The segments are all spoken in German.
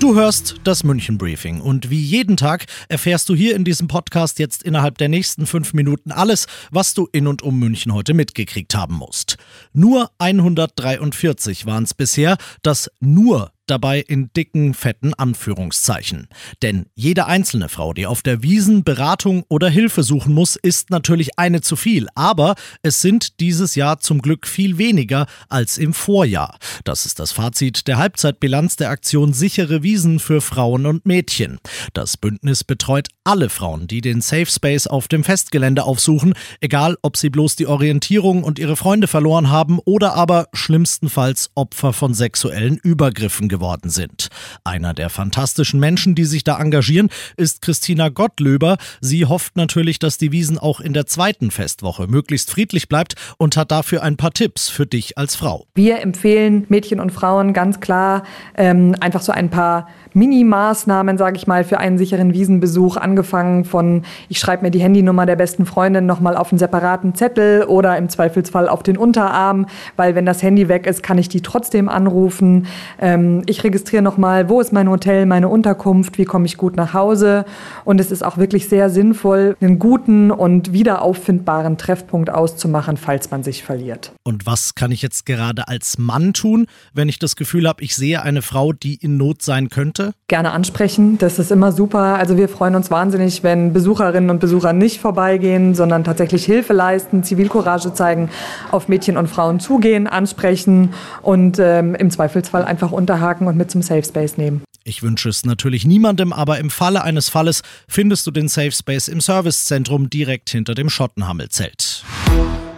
Du hörst das München Briefing und wie jeden Tag erfährst du hier in diesem Podcast jetzt innerhalb der nächsten fünf Minuten alles, was du in und um München heute mitgekriegt haben musst. Nur 143 waren es bisher, das nur dabei in dicken, fetten Anführungszeichen. Denn jede einzelne Frau, die auf der Wiesen Beratung oder Hilfe suchen muss, ist natürlich eine zu viel. Aber es sind dieses Jahr zum Glück viel weniger als im Vorjahr. Das ist das Fazit der Halbzeitbilanz der Aktion Sichere Wiesen für Frauen und Mädchen. Das Bündnis betreut alle Frauen, die den Safe Space auf dem Festgelände aufsuchen, egal ob sie bloß die Orientierung und ihre Freunde verloren haben oder aber schlimmstenfalls Opfer von sexuellen Übergriffen geworden geworden sind. Einer der fantastischen Menschen, die sich da engagieren, ist Christina Gottlöber. Sie hofft natürlich, dass die Wiesen auch in der zweiten Festwoche möglichst friedlich bleibt und hat dafür ein paar Tipps für dich als Frau. Wir empfehlen Mädchen und Frauen ganz klar ähm, einfach so ein paar Mini-Maßnahmen, sage ich mal, für einen sicheren Wiesenbesuch, angefangen von, ich schreibe mir die Handynummer der besten Freundin nochmal auf einen separaten Zettel oder im Zweifelsfall auf den Unterarm, weil wenn das Handy weg ist, kann ich die trotzdem anrufen. Ähm, ich registriere nochmal, wo ist mein Hotel, meine Unterkunft, wie komme ich gut nach Hause. Und es ist auch wirklich sehr sinnvoll, einen guten und wiederauffindbaren Treffpunkt auszumachen, falls man sich verliert. Und was kann ich jetzt gerade als Mann tun, wenn ich das Gefühl habe, ich sehe eine Frau, die in Not sein könnte? Gerne ansprechen, das ist immer super. Also wir freuen uns wahnsinnig, wenn Besucherinnen und Besucher nicht vorbeigehen, sondern tatsächlich Hilfe leisten, Zivilcourage zeigen, auf Mädchen und Frauen zugehen, ansprechen und ähm, im Zweifelsfall einfach unterhaken und mit zum Safe Space nehmen. Ich wünsche es natürlich niemandem, aber im Falle eines Falles findest du den Safe Space im Servicezentrum direkt hinter dem Schottenhammelzelt.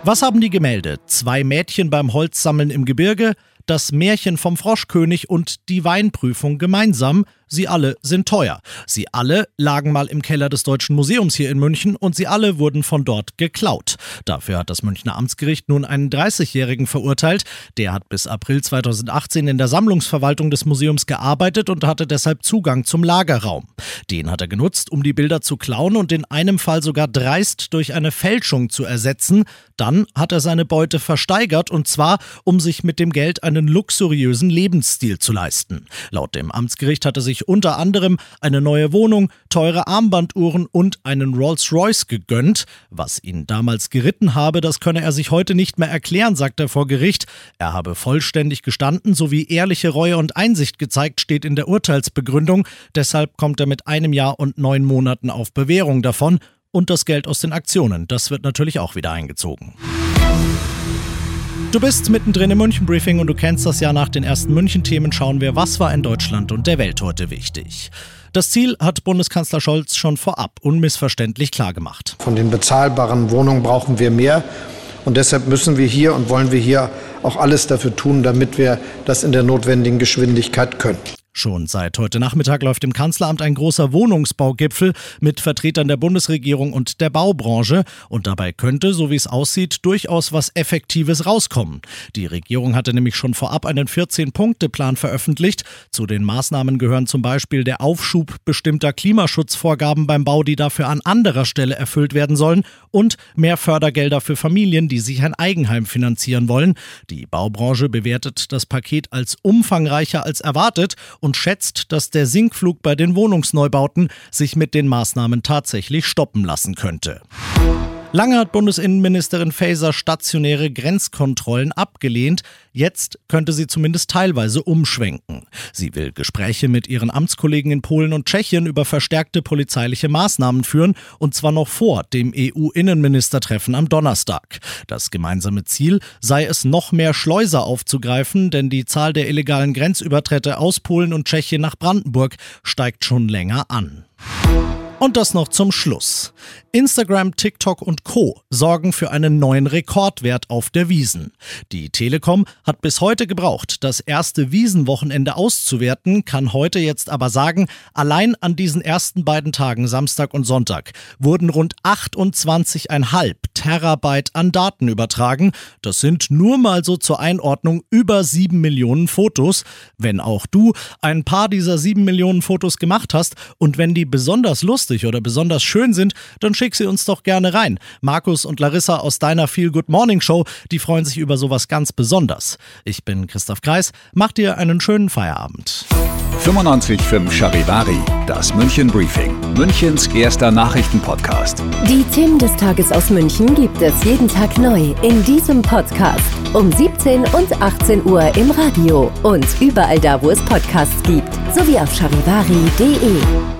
Was haben die gemeldet? Zwei Mädchen beim Holzsammeln im Gebirge, das Märchen vom Froschkönig und die Weinprüfung gemeinsam. Sie alle sind teuer. Sie alle lagen mal im Keller des Deutschen Museums hier in München und sie alle wurden von dort geklaut. Dafür hat das Münchner Amtsgericht nun einen 30-Jährigen verurteilt. Der hat bis April 2018 in der Sammlungsverwaltung des Museums gearbeitet und hatte deshalb Zugang zum Lagerraum. Den hat er genutzt, um die Bilder zu klauen und in einem Fall sogar dreist durch eine Fälschung zu ersetzen. Dann hat er seine Beute versteigert und zwar, um sich mit dem Geld einen luxuriösen Lebensstil zu leisten. Laut dem Amtsgericht hat er sich unter anderem eine neue Wohnung, teure Armbanduhren und einen Rolls-Royce gegönnt. Was ihn damals geritten habe, das könne er sich heute nicht mehr erklären, sagt er vor Gericht. Er habe vollständig gestanden sowie ehrliche Reue und Einsicht gezeigt, steht in der Urteilsbegründung. Deshalb kommt er mit einem Jahr und neun Monaten auf Bewährung davon und das Geld aus den Aktionen. Das wird natürlich auch wieder eingezogen. Du bist mittendrin im München-Briefing und du kennst das ja nach den ersten München-Themen. Schauen wir, was war in Deutschland und der Welt heute wichtig. Das Ziel hat Bundeskanzler Scholz schon vorab unmissverständlich klargemacht. Von den bezahlbaren Wohnungen brauchen wir mehr. Und deshalb müssen wir hier und wollen wir hier auch alles dafür tun, damit wir das in der notwendigen Geschwindigkeit können. Schon seit heute Nachmittag läuft im Kanzleramt ein großer Wohnungsbaugipfel mit Vertretern der Bundesregierung und der Baubranche. Und dabei könnte, so wie es aussieht, durchaus was Effektives rauskommen. Die Regierung hatte nämlich schon vorab einen 14-Punkte-Plan veröffentlicht. Zu den Maßnahmen gehören zum Beispiel der Aufschub bestimmter Klimaschutzvorgaben beim Bau, die dafür an anderer Stelle erfüllt werden sollen, und mehr Fördergelder für Familien, die sich ein Eigenheim finanzieren wollen. Die Baubranche bewertet das Paket als umfangreicher als erwartet und schätzt, dass der Sinkflug bei den Wohnungsneubauten sich mit den Maßnahmen tatsächlich stoppen lassen könnte. Lange hat Bundesinnenministerin Faeser stationäre Grenzkontrollen abgelehnt. Jetzt könnte sie zumindest teilweise umschwenken. Sie will Gespräche mit ihren Amtskollegen in Polen und Tschechien über verstärkte polizeiliche Maßnahmen führen, und zwar noch vor dem EU-Innenministertreffen am Donnerstag. Das gemeinsame Ziel sei es, noch mehr Schleuser aufzugreifen, denn die Zahl der illegalen Grenzübertritte aus Polen und Tschechien nach Brandenburg steigt schon länger an. Und das noch zum Schluss. Instagram, TikTok und Co. sorgen für einen neuen Rekordwert auf der Wiesen. Die Telekom hat bis heute gebraucht, das erste Wiesenwochenende auszuwerten, kann heute jetzt aber sagen, allein an diesen ersten beiden Tagen, Samstag und Sonntag, wurden rund 28,5 Terabyte an Daten übertragen. Das sind nur mal so zur Einordnung über 7 Millionen Fotos. Wenn auch du ein paar dieser 7 Millionen Fotos gemacht hast und wenn die besonders lustig oder besonders schön sind, dann schick sie uns doch gerne rein. Markus und Larissa aus deiner Feel Good Morning Show, die freuen sich über sowas ganz besonders. Ich bin Christoph Kreis, mach dir einen schönen Feierabend. 95.5 Charivari, das München Briefing, Münchens erster Nachrichtenpodcast. Die Themen des Tages aus München gibt es jeden Tag neu in diesem Podcast. Um 17 und 18 Uhr im Radio und überall da, wo es Podcasts gibt, sowie auf charivari.de.